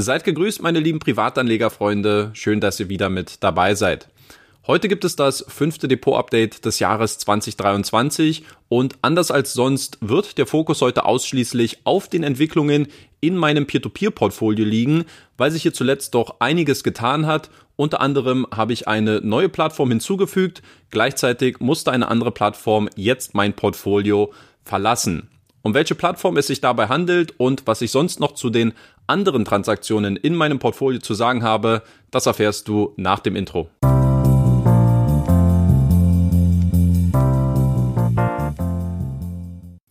Seid gegrüßt, meine lieben Privatanlegerfreunde. Schön, dass ihr wieder mit dabei seid. Heute gibt es das fünfte Depot-Update des Jahres 2023 und anders als sonst wird der Fokus heute ausschließlich auf den Entwicklungen in meinem Peer-to-Peer-Portfolio liegen, weil sich hier zuletzt doch einiges getan hat. Unter anderem habe ich eine neue Plattform hinzugefügt, gleichzeitig musste eine andere Plattform jetzt mein Portfolio verlassen. Um welche Plattform es sich dabei handelt und was ich sonst noch zu den anderen Transaktionen in meinem Portfolio zu sagen habe, das erfährst du nach dem Intro.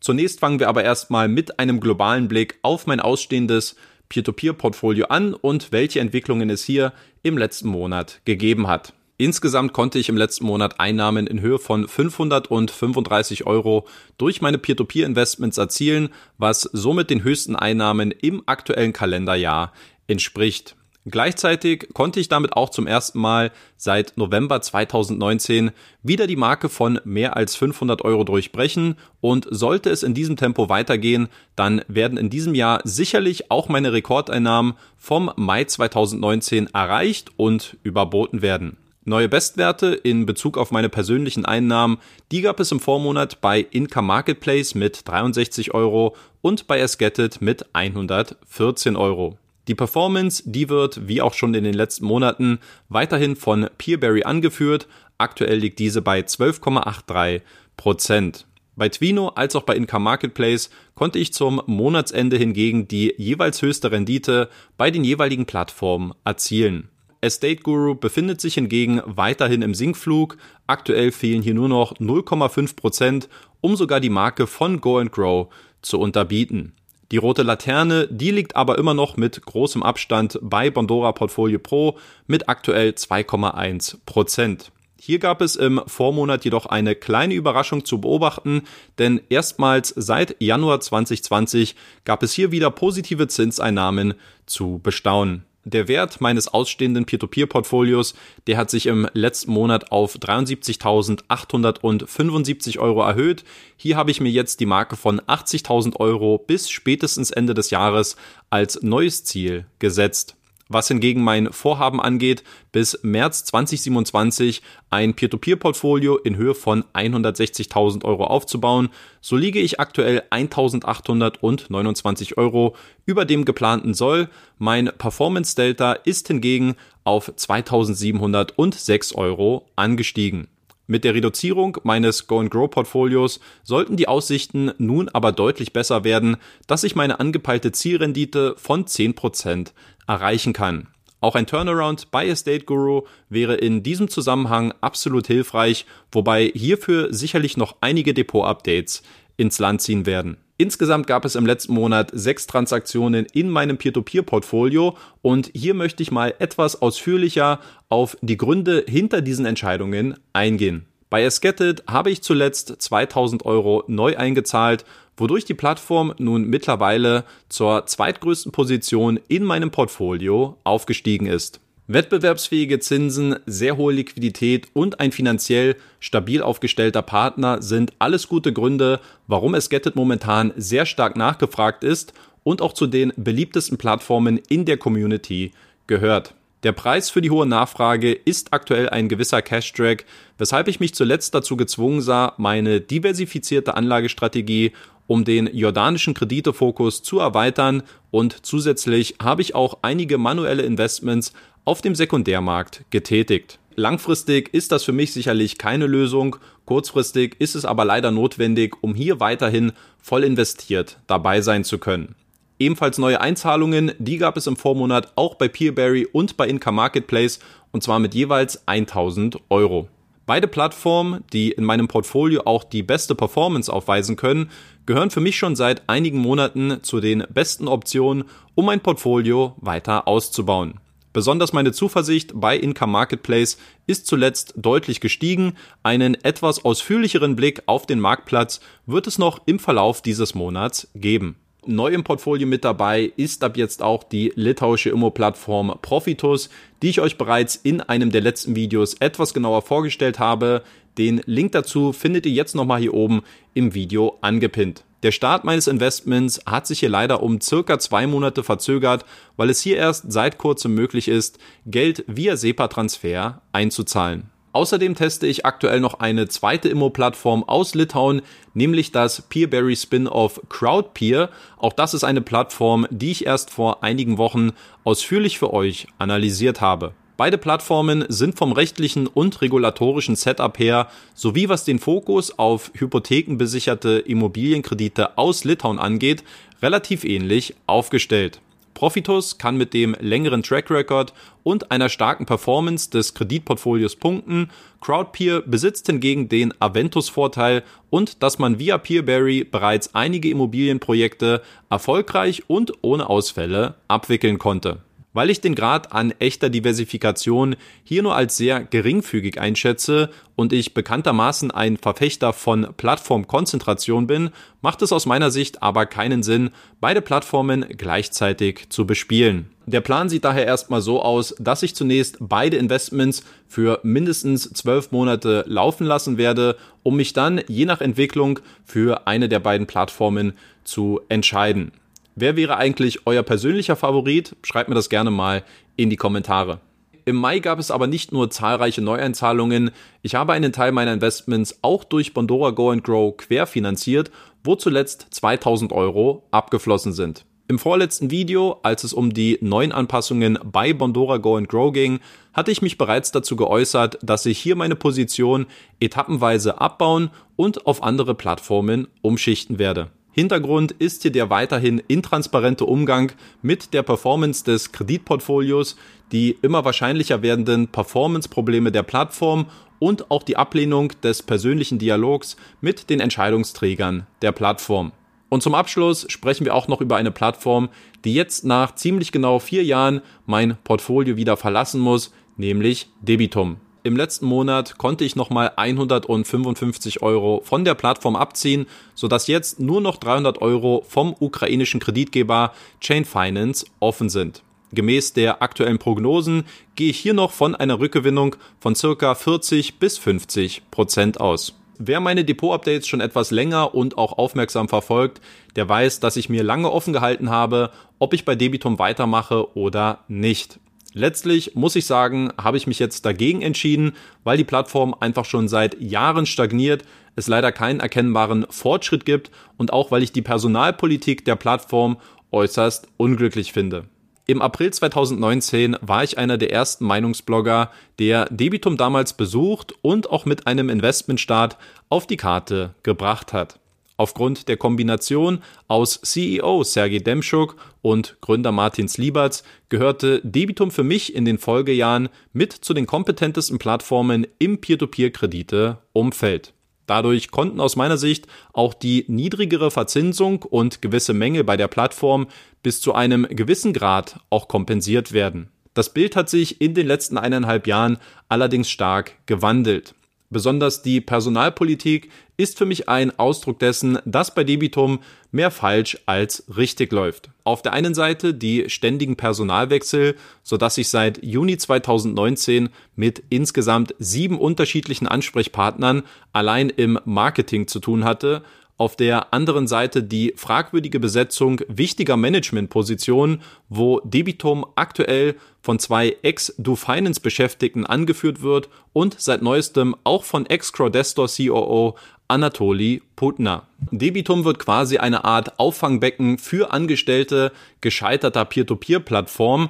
Zunächst fangen wir aber erstmal mit einem globalen Blick auf mein ausstehendes Peer-to-Peer-Portfolio an und welche Entwicklungen es hier im letzten Monat gegeben hat. Insgesamt konnte ich im letzten Monat Einnahmen in Höhe von 535 Euro durch meine Peer-to-Peer-Investments erzielen, was somit den höchsten Einnahmen im aktuellen Kalenderjahr entspricht. Gleichzeitig konnte ich damit auch zum ersten Mal seit November 2019 wieder die Marke von mehr als 500 Euro durchbrechen und sollte es in diesem Tempo weitergehen, dann werden in diesem Jahr sicherlich auch meine Rekordeinnahmen vom Mai 2019 erreicht und überboten werden. Neue Bestwerte in Bezug auf meine persönlichen Einnahmen, die gab es im Vormonat bei Income Marketplace mit 63 Euro und bei Esgetted mit 114 Euro. Die Performance, die wird, wie auch schon in den letzten Monaten, weiterhin von Peerberry angeführt. Aktuell liegt diese bei 12,83 Prozent. Bei Twino als auch bei Income Marketplace konnte ich zum Monatsende hingegen die jeweils höchste Rendite bei den jeweiligen Plattformen erzielen. Estate Guru befindet sich hingegen weiterhin im Sinkflug. Aktuell fehlen hier nur noch 0,5 Prozent, um sogar die Marke von Go and Grow zu unterbieten. Die rote Laterne, die liegt aber immer noch mit großem Abstand bei Bondora Portfolio Pro mit aktuell 2,1 Prozent. Hier gab es im Vormonat jedoch eine kleine Überraschung zu beobachten, denn erstmals seit Januar 2020 gab es hier wieder positive Zinseinnahmen zu bestaunen. Der Wert meines ausstehenden Peer-to-Peer-Portfolios, der hat sich im letzten Monat auf 73.875 Euro erhöht. Hier habe ich mir jetzt die Marke von 80.000 Euro bis spätestens Ende des Jahres als neues Ziel gesetzt. Was hingegen mein Vorhaben angeht, bis März 2027 ein Peer-to-Peer-Portfolio in Höhe von 160.000 Euro aufzubauen, so liege ich aktuell 1.829 Euro über dem geplanten Soll. Mein Performance Delta ist hingegen auf 2.706 Euro angestiegen. Mit der Reduzierung meines Go and Grow Portfolios sollten die Aussichten nun aber deutlich besser werden, dass ich meine angepeilte Zielrendite von 10% erreichen kann. Auch ein Turnaround bei Estate Guru wäre in diesem Zusammenhang absolut hilfreich, wobei hierfür sicherlich noch einige Depot-Updates ins Land ziehen werden. Insgesamt gab es im letzten Monat sechs Transaktionen in meinem Peer-to-Peer-Portfolio und hier möchte ich mal etwas ausführlicher auf die Gründe hinter diesen Entscheidungen eingehen. Bei Esketit habe ich zuletzt 2000 Euro neu eingezahlt, wodurch die Plattform nun mittlerweile zur zweitgrößten Position in meinem Portfolio aufgestiegen ist. Wettbewerbsfähige Zinsen, sehr hohe Liquidität und ein finanziell stabil aufgestellter Partner sind alles gute Gründe, warum es Getted momentan sehr stark nachgefragt ist und auch zu den beliebtesten Plattformen in der Community gehört. Der Preis für die hohe Nachfrage ist aktuell ein gewisser Cash-Drag, weshalb ich mich zuletzt dazu gezwungen sah, meine diversifizierte Anlagestrategie um den jordanischen Kreditefokus zu erweitern und zusätzlich habe ich auch einige manuelle Investments auf dem Sekundärmarkt getätigt. Langfristig ist das für mich sicherlich keine Lösung, kurzfristig ist es aber leider notwendig, um hier weiterhin voll investiert dabei sein zu können. Ebenfalls neue Einzahlungen, die gab es im Vormonat auch bei Peerberry und bei Income Marketplace und zwar mit jeweils 1000 Euro. Beide Plattformen, die in meinem Portfolio auch die beste Performance aufweisen können, gehören für mich schon seit einigen Monaten zu den besten Optionen, um mein Portfolio weiter auszubauen. Besonders meine Zuversicht bei Income Marketplace ist zuletzt deutlich gestiegen. Einen etwas ausführlicheren Blick auf den Marktplatz wird es noch im Verlauf dieses Monats geben. Neu im Portfolio mit dabei ist ab jetzt auch die litauische Immo-Plattform Profitus, die ich euch bereits in einem der letzten Videos etwas genauer vorgestellt habe. Den Link dazu findet ihr jetzt nochmal hier oben im Video angepinnt. Der Start meines Investments hat sich hier leider um circa zwei Monate verzögert, weil es hier erst seit kurzem möglich ist, Geld via SEPA-Transfer einzuzahlen. Außerdem teste ich aktuell noch eine zweite Immo-Plattform aus Litauen, nämlich das Peerberry Spin-off Crowdpeer. Auch das ist eine Plattform, die ich erst vor einigen Wochen ausführlich für euch analysiert habe. Beide Plattformen sind vom rechtlichen und regulatorischen Setup her sowie was den Fokus auf hypothekenbesicherte Immobilienkredite aus Litauen angeht, relativ ähnlich aufgestellt. Profitus kann mit dem längeren Track Record und einer starken Performance des Kreditportfolios punkten. Crowdpeer besitzt hingegen den Aventus-Vorteil und dass man via Peerberry bereits einige Immobilienprojekte erfolgreich und ohne Ausfälle abwickeln konnte. Weil ich den Grad an echter Diversifikation hier nur als sehr geringfügig einschätze und ich bekanntermaßen ein Verfechter von Plattformkonzentration bin, macht es aus meiner Sicht aber keinen Sinn, beide Plattformen gleichzeitig zu bespielen. Der Plan sieht daher erstmal so aus, dass ich zunächst beide Investments für mindestens zwölf Monate laufen lassen werde, um mich dann je nach Entwicklung für eine der beiden Plattformen zu entscheiden. Wer wäre eigentlich euer persönlicher Favorit? Schreibt mir das gerne mal in die Kommentare. Im Mai gab es aber nicht nur zahlreiche Neueinzahlungen, ich habe einen Teil meiner Investments auch durch Bondora Go and Grow querfinanziert, wo zuletzt 2000 Euro abgeflossen sind. Im vorletzten Video, als es um die neuen Anpassungen bei Bondora Go and Grow ging, hatte ich mich bereits dazu geäußert, dass ich hier meine Position etappenweise abbauen und auf andere Plattformen umschichten werde. Hintergrund ist hier der weiterhin intransparente Umgang mit der Performance des Kreditportfolios, die immer wahrscheinlicher werdenden Performance-Probleme der Plattform und auch die Ablehnung des persönlichen Dialogs mit den Entscheidungsträgern der Plattform. Und zum Abschluss sprechen wir auch noch über eine Plattform, die jetzt nach ziemlich genau vier Jahren mein Portfolio wieder verlassen muss, nämlich Debitum. Im letzten Monat konnte ich nochmal 155 Euro von der Plattform abziehen, sodass jetzt nur noch 300 Euro vom ukrainischen Kreditgeber Chain Finance offen sind. Gemäß der aktuellen Prognosen gehe ich hier noch von einer Rückgewinnung von circa 40 bis 50 Prozent aus. Wer meine Depot-Updates schon etwas länger und auch aufmerksam verfolgt, der weiß, dass ich mir lange offen gehalten habe, ob ich bei Debitum weitermache oder nicht. Letztlich muss ich sagen, habe ich mich jetzt dagegen entschieden, weil die Plattform einfach schon seit Jahren stagniert, es leider keinen erkennbaren Fortschritt gibt und auch weil ich die Personalpolitik der Plattform äußerst unglücklich finde. Im April 2019 war ich einer der ersten Meinungsblogger, der Debitum damals besucht und auch mit einem Investmentstart auf die Karte gebracht hat. Aufgrund der Kombination aus CEO Sergei Demschuk und Gründer Martin Slieberts gehörte Debitum für mich in den Folgejahren mit zu den kompetentesten Plattformen im Peer-to-Peer-Kredite-Umfeld. Dadurch konnten aus meiner Sicht auch die niedrigere Verzinsung und gewisse Mängel bei der Plattform bis zu einem gewissen Grad auch kompensiert werden. Das Bild hat sich in den letzten eineinhalb Jahren allerdings stark gewandelt. Besonders die Personalpolitik ist für mich ein Ausdruck dessen, dass bei Debitum mehr falsch als richtig läuft. Auf der einen Seite die ständigen Personalwechsel, sodass ich seit Juni 2019 mit insgesamt sieben unterschiedlichen Ansprechpartnern allein im Marketing zu tun hatte auf der anderen Seite die fragwürdige Besetzung wichtiger Managementpositionen, wo Debitum aktuell von zwei Ex-Do-Finance-Beschäftigten angeführt wird und seit neuestem auch von Ex-Crowdestor COO Anatoli Putner. Debitum wird quasi eine Art Auffangbecken für Angestellte gescheiterter Peer-to-Peer-Plattformen,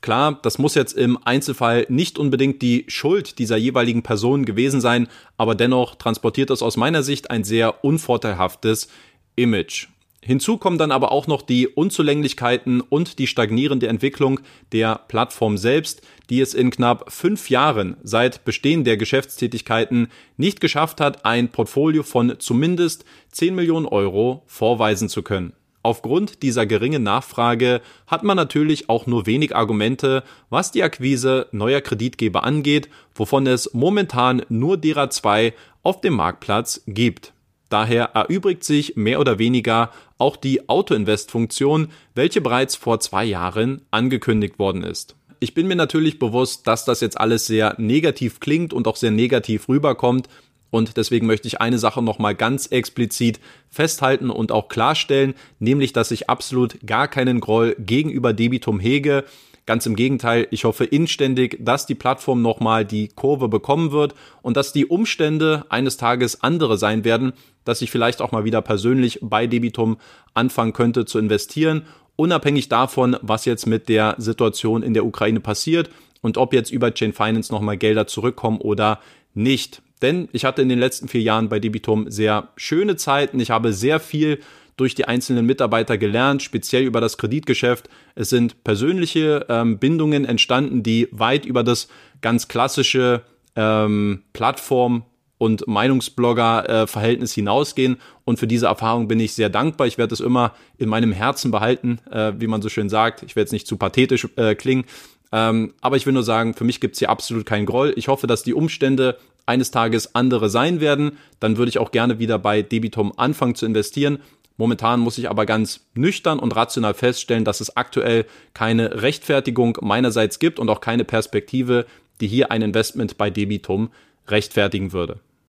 Klar, das muss jetzt im Einzelfall nicht unbedingt die Schuld dieser jeweiligen Person gewesen sein, aber dennoch transportiert es aus meiner Sicht ein sehr unvorteilhaftes Image. Hinzu kommen dann aber auch noch die Unzulänglichkeiten und die stagnierende Entwicklung der Plattform selbst, die es in knapp fünf Jahren seit Bestehen der Geschäftstätigkeiten nicht geschafft hat, ein Portfolio von zumindest 10 Millionen Euro vorweisen zu können. Aufgrund dieser geringen Nachfrage hat man natürlich auch nur wenig Argumente, was die Akquise neuer Kreditgeber angeht, wovon es momentan nur derer zwei auf dem Marktplatz gibt. Daher erübrigt sich mehr oder weniger auch die Auto-Invest-Funktion, welche bereits vor zwei Jahren angekündigt worden ist. Ich bin mir natürlich bewusst, dass das jetzt alles sehr negativ klingt und auch sehr negativ rüberkommt, Und deswegen möchte ich eine Sache nochmal ganz explizit festhalten und auch klarstellen, nämlich, dass ich absolut gar keinen Groll gegenüber Debitum hege. Ganz im Gegenteil, ich hoffe inständig, dass die Plattform nochmal die Kurve bekommen wird und dass die Umstände eines Tages andere sein werden, dass ich vielleicht auch mal wieder persönlich bei Debitum anfangen könnte zu investieren, unabhängig davon, was jetzt mit der Situation in der Ukraine passiert und ob jetzt über Chain Finance nochmal Gelder zurückkommen oder nicht. Denn ich hatte in den letzten vier Jahren bei Debitum sehr schöne Zeiten. Ich habe sehr viel durch die einzelnen Mitarbeiter gelernt, speziell über das Kreditgeschäft. Es sind persönliche ähm, Bindungen entstanden, die weit über das ganz klassische ähm, Plattform und Meinungsblogger-Verhältnis hinausgehen. Und für diese Erfahrung bin ich sehr dankbar. Ich werde es immer in meinem Herzen behalten, äh, wie man so schön sagt. Ich werde jetzt nicht zu pathetisch äh, klingen. Ähm, aber ich will nur sagen, für mich gibt es hier absolut keinen Groll. Ich hoffe, dass die Umstände eines Tages andere sein werden. Dann würde ich auch gerne wieder bei Debitum anfangen zu investieren. Momentan muss ich aber ganz nüchtern und rational feststellen, dass es aktuell keine Rechtfertigung meinerseits gibt und auch keine Perspektive, die hier ein Investment bei Debitum rechtfertigen würde.